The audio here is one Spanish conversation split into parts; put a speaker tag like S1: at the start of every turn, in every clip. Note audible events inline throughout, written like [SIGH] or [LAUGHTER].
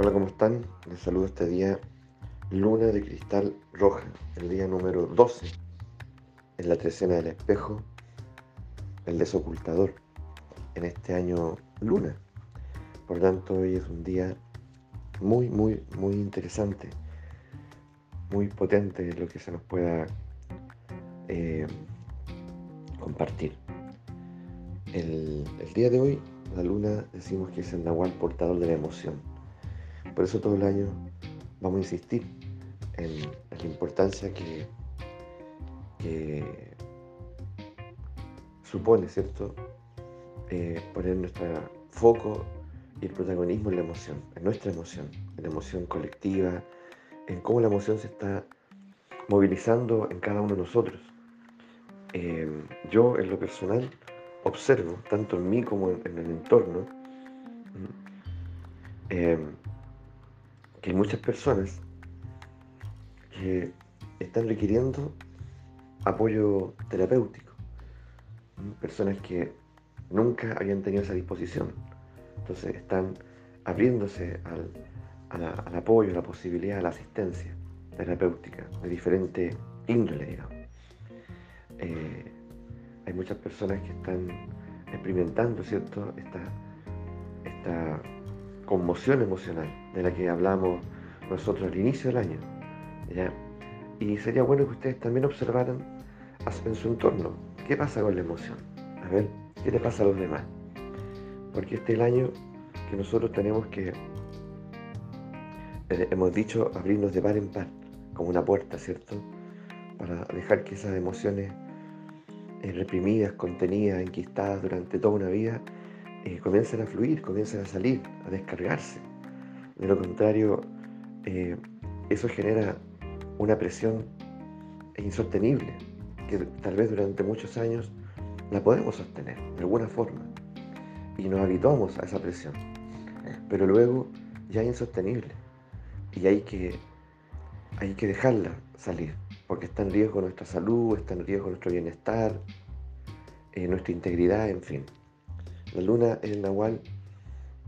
S1: Hola, ¿cómo están? Les saludo este día, luna de cristal roja, el día número 12, en la trecena del espejo, el desocultador, en este año luna. Por tanto, hoy es un día muy, muy, muy interesante, muy potente lo que se nos pueda eh, compartir. El, día de hoy, la luna decimos que es el nahual portador de la emoción por eso todo el año vamos a insistir en, la importancia que, supone, ¿cierto? Eh, poner nuestro foco y el protagonismo en la emoción, en nuestra emoción, en la emoción colectiva, en cómo la emoción se está movilizando en cada uno de nosotros. Eh, yo en lo personal observo, tanto en mí como en, el entorno, que hay muchas personas que están requiriendo apoyo terapéutico. Personas que nunca habían tenido esa disposición. Entonces están abriéndose al, apoyo, a la posibilidad, a la asistencia terapéutica de diferente índole, digamos. Eh, hay muchas personas que están experimentando, ¿cierto? Esta, esta conmoción emocional de la que hablamos nosotros al inicio del año. Y sería bueno que ustedes también observaran en su entorno qué pasa con la emoción. A ver, qué le pasa a los demás. Porque este es el año que nosotros tenemos que, eh, hemos dicho, abrirnos de par en par, como una puerta, ¿cierto? Para dejar que esas emociones eh, reprimidas, contenidas, enquistadas durante toda una vida, eh, comiencen a fluir, comiencen a salir, a descargarse. De lo contrario, eh, eso genera una presión insostenible, que tal vez durante muchos años la podemos sostener de alguna forma y nos habituamos a esa presión, pero luego ya es insostenible y hay que, hay que dejarla salir, porque está en riesgo nuestra salud, está en riesgo nuestro bienestar, eh, nuestra integridad, en fin. La luna es el nahual,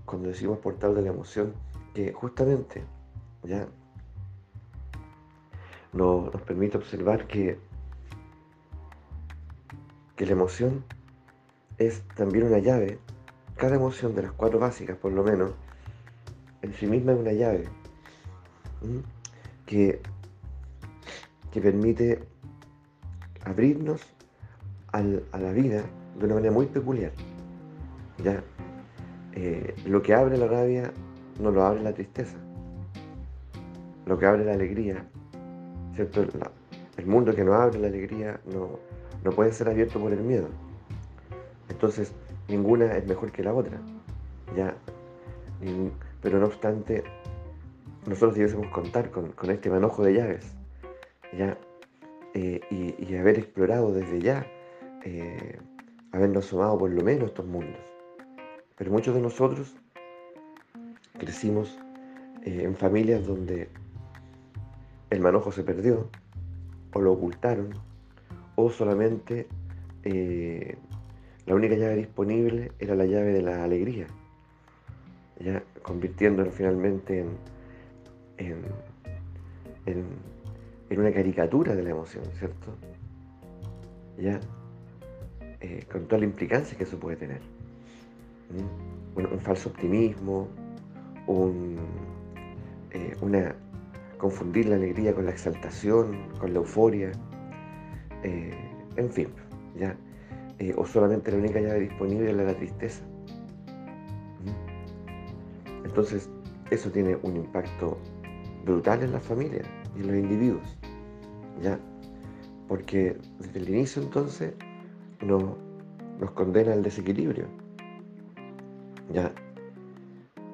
S1: cuando decimos portal de la emoción, que justamente ya nos, permite observar que, que la emoción es también una llave. Cada emoción de las cuatro básicas, por lo menos, en sí misma es una llave que, que permite abrirnos a la vida de una manera muy peculiar. ¿Ya? Eh, lo que abre la rabia no lo abre la tristeza. Lo que abre la alegría, el mundo que no abre la alegría no, no puede ser abierto por el miedo. Entonces, ninguna es mejor que la otra. ¿ya? Pero no obstante, nosotros debiésemos contar con, este manojo de llaves, ¿ya? Eh, y, haber explorado desde ya, eh, habernos sumado por lo menos estos mundos. Pero muchos de nosotros crecimos eh, en familias donde el manojo se perdió, o lo ocultaron, o solamente eh, la única llave disponible era la llave de la alegría, ya convirtiéndolo finalmente en, en, una caricatura de la emoción, ¿cierto? Ya, eh, con toda la implicancia que eso puede tener un, falso optimismo, eh, una, confundir la alegría con la exaltación, con la euforia, eh, en fin, ya. Eh, o solamente la única llave disponible es la, tristeza. Entonces, eso tiene un impacto brutal en la familia y en los individuos, ¿ya? Porque desde el inicio entonces nos condena al desequilibrio. ¿Ya?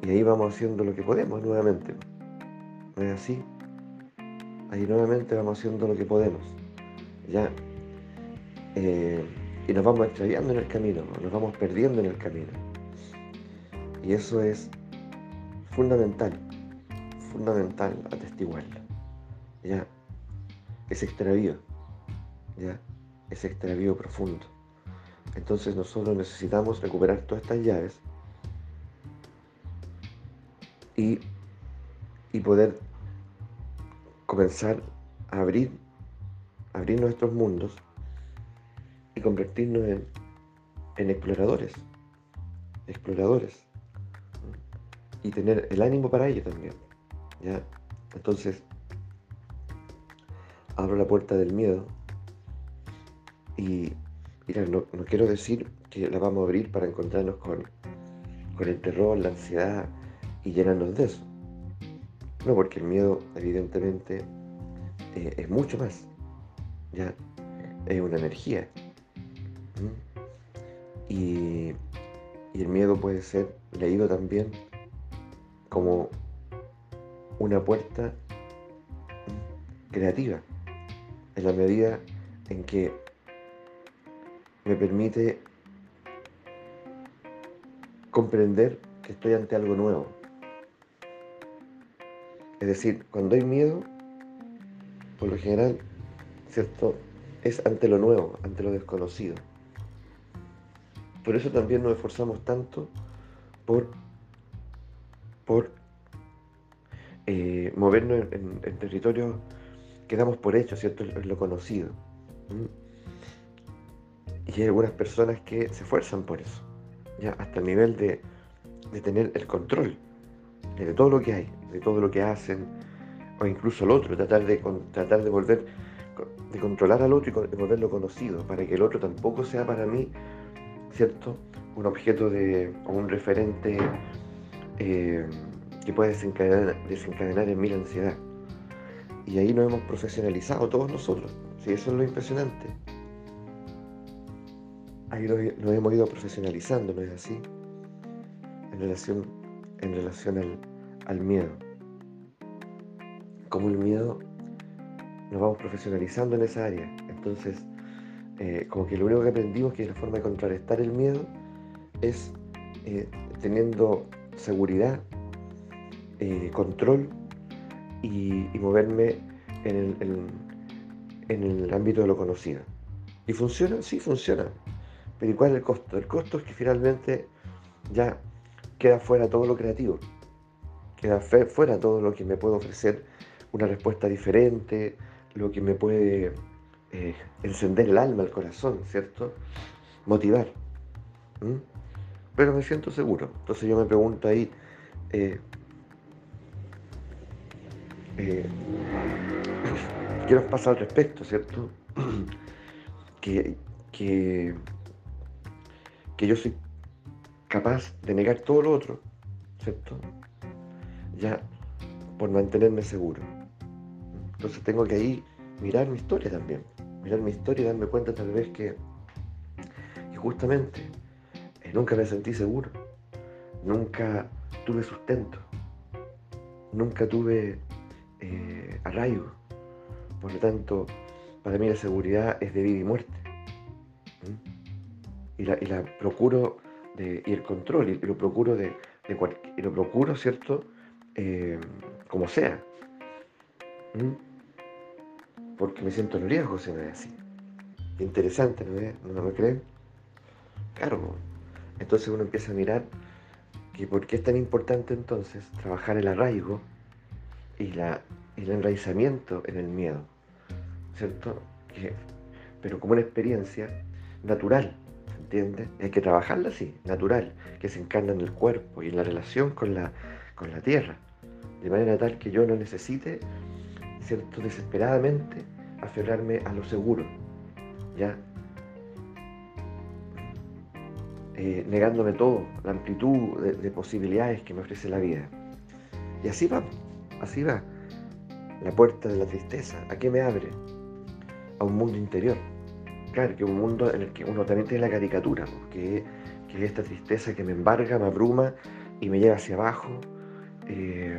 S1: Y ahí vamos haciendo lo que podemos nuevamente. ¿No es así? Ahí nuevamente vamos haciendo lo que podemos. ¿Ya? Eh, y nos vamos extraviando en el camino, nos vamos perdiendo en el camino. Y eso es fundamental, fundamental atestiguarlo. ¿Ya? Ese extravío, ¿ya? Ese extravío profundo. Entonces nosotros necesitamos recuperar todas estas llaves y y poder comenzar a abrir, abrir nuestros mundos y convertirnos en, exploradores, exploradores, y tener el ánimo para ello también. ¿ya? Entonces, abro la puerta del miedo y, mira, no, quiero decir que la vamos a abrir para encontrarnos con, con el terror, la ansiedad y llenarnos de eso. No, porque el miedo, evidentemente, eh, es mucho más. ¿ya? Es una energía. Y, y el miedo puede ser leído también como una puerta creativa, en la medida en que me permite comprender que estoy ante algo nuevo. Es decir, cuando hay miedo, por lo general, ¿cierto? Es ante lo nuevo, ante lo desconocido. Por eso también nos esforzamos tanto por, por eh, movernos en, territorios que damos por hecho, ¿cierto? En lo conocido. Y hay algunas personas que se esfuerzan por eso, ya hasta el nivel de, de tener el control de todo lo que hay, de todo lo que hacen, o incluso el otro, tratar de, tratar de volver, de controlar al otro y de volverlo conocido, para que el otro tampoco sea para mí, ¿cierto? Un objeto de, o un referente eh, que puede desencadenar, desencadenar en mí la ansiedad. Y ahí nos hemos profesionalizado todos nosotros, sí, eso es lo impresionante. Ahí nos, hemos ido profesionalizando, ¿no es así? En relación, en relación al, miedo. Como el miedo nos vamos profesionalizando en esa área. Entonces, eh, como que lo único que aprendimos que la forma de contrarrestar el miedo es eh, teniendo seguridad, eh, control y, moverme en el, en ámbito de lo conocido. ¿Y funciona? Sí, funciona. Pero ¿y cuál es el costo? El costo es que finalmente ya queda fuera todo lo creativo queda fuera todo lo que me puede ofrecer una respuesta diferente, lo que me puede eh, encender el alma, el corazón, ¿cierto? Motivar. Pero me siento seguro. Entonces yo me pregunto ahí, eh, eh, ¿qué nos pasa al respecto, ¿cierto? [CLEARS THROAT] que, que, que yo soy capaz de negar todo lo otro, ¿cierto? ya por mantenerme seguro. Entonces tengo que ahí mirar mi historia también, mirar mi historia y darme cuenta tal vez que, justamente eh, nunca me sentí seguro, nunca tuve sustento, nunca tuve eh, arraigo. Por lo tanto, para mí la seguridad es de vida y muerte. La, y la, procuro de, y el control, y lo procuro de, de y lo procuro, ¿cierto? Eh, como sea. Porque me siento en riesgo se me ve así. Interesante, ¿no, ¿No me creen? Claro. Entonces uno empieza a mirar que por qué es tan importante entonces trabajar el arraigo y la, el enraizamiento en el miedo. ¿Cierto? pero como una experiencia natural, Hay que trabajarla así, natural, que se encarna en el cuerpo y en la relación con la, tierra de manera tal que yo no necesite, ¿cierto?, desesperadamente aferrarme a lo seguro, ¿ya? Eh, negándome todo, la amplitud de, posibilidades que me ofrece la vida. Y así va, así va. La puerta de la tristeza, ¿a qué me abre? A un mundo interior. Claro, que un mundo en el que uno también tiene la caricatura, que, que es esta tristeza que me embarga, me abruma y me lleva hacia abajo. Eh,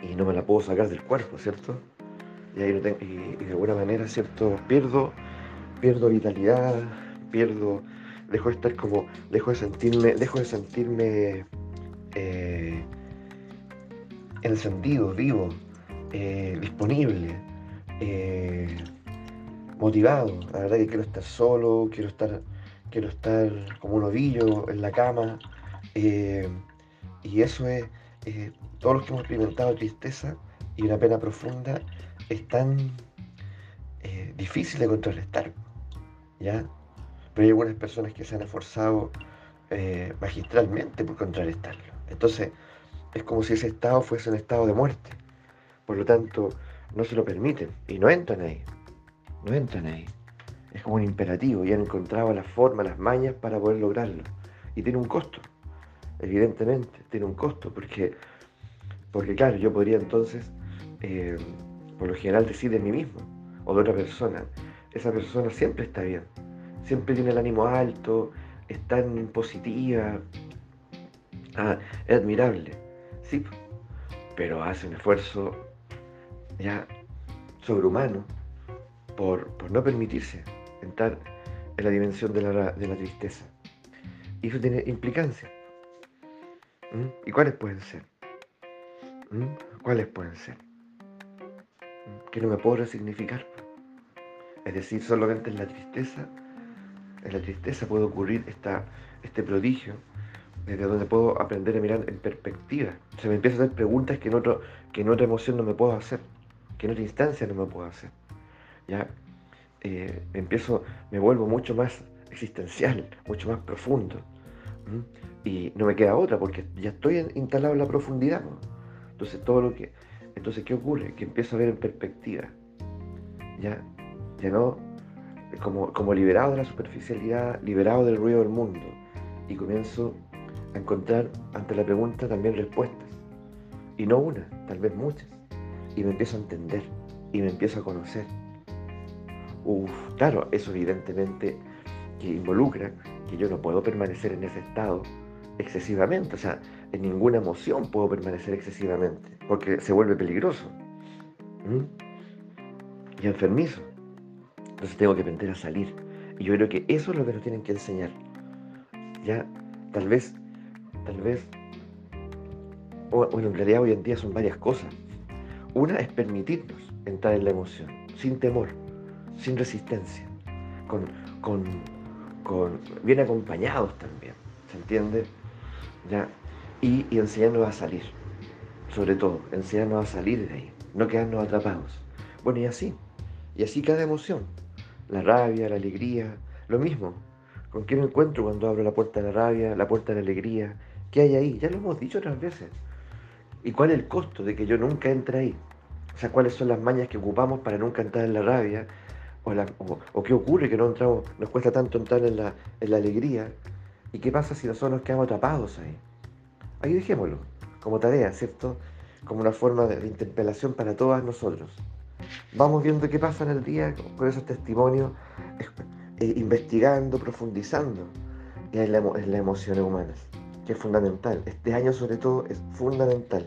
S1: y no me la puedo sacar del cuerpo, ¿cierto? Y, de alguna manera, ¿cierto? Pierdo, pierdo vitalidad, pierdo, dejo de estar como, dejo de sentirme, dejo de sentirme eh, encendido, vivo, eh, disponible, motivado. La verdad que quiero estar solo, quiero estar, quiero estar como un ovillo en la cama. y eso es eh, todos los que hemos experimentado tristeza y una pena profunda es tan eh, difícil de contrarrestar, ¿ya? Pero hay algunas personas que se han esforzado eh, magistralmente por contrarrestarlo. Entonces, es como si ese estado fuese un estado de muerte. Por lo tanto, no se lo permiten y no entran ahí. No entran ahí. Es como un imperativo y han encontrado la forma, las mañas para poder lograrlo. Y tiene un costo. Evidentemente, tiene un costo porque, porque claro, yo podría entonces, eh, por lo general, decir de mí mismo o de otra persona, esa persona siempre está bien, siempre tiene el ánimo alto, es tan positiva, ah, es admirable, sí, pero hace un esfuerzo ya sobrehumano por, no permitirse entrar en la dimensión de la, tristeza. Y eso tiene implicancias. ¿Mm? ¿Y cuáles pueden ser? ¿Mm? ¿Cuáles pueden ser? ¿Mm? Que no me puedo resignificar. Es decir, solamente en la tristeza, en la tristeza puede ocurrir este prodigio, desde donde puedo aprender a mirar en perspectiva. Se me empieza a hacer preguntas que en, otro, que en otra emoción no me puedo hacer que en otra instancia no me puedo hacer. Ya eh, empiezo, me vuelvo mucho más existencial, mucho más profundo. Y no me queda otra porque ya estoy instalado en la profundidad. Entonces todo lo que. Entonces, ¿qué ocurre? Que empiezo a ver en perspectiva. Ya, ya no como, como liberado de la superficialidad, liberado del ruido del mundo. Y comienzo a encontrar ante la pregunta también respuestas. Y no una, tal vez muchas y me empiezo a entender y me empiezo a conocer. Uf, claro, eso evidentemente que involucra que yo no puedo permanecer en ese estado excesivamente, o sea, en ninguna emoción puedo permanecer excesivamente, porque se vuelve peligroso y enfermizo. Entonces tengo que aprender a salir. Y yo creo que eso es lo que nos tienen que enseñar. Ya, tal vez, tal vez, bueno, en realidad hoy en día son varias cosas. Una es permitirnos entrar en la emoción, sin temor, sin resistencia, con, bien acompañados también, ¿se entiende? ¿Ya? Y, y enseñarnos a salir, sobre todo, enseñarnos a salir de ahí, no quedarnos atrapados. Bueno, y así, y así cada emoción, la rabia, la alegría, lo mismo. ¿Con qué me encuentro cuando abro la puerta de la rabia, la puerta de la alegría? ¿Qué hay ahí? Ya lo hemos dicho otras veces. ¿Y cuál es el costo de que yo nunca entre ahí? O sea, cuáles son las mañas que ocupamos para nunca entrar en la rabia, o, qué ocurre que no entramos, nos cuesta tanto entrar en la, alegría, y qué pasa si nosotros nos quedamos atrapados ahí. Ahí dejémoslo, como tarea, ¿cierto? Como una forma de, interpelación para todas nosotros. Vamos viendo qué pasa en el día con esos testimonios, eh, investigando, profundizando en, en las emociones humanas que es fundamental. Este año sobre todo es fundamental.